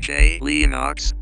DJ Leonox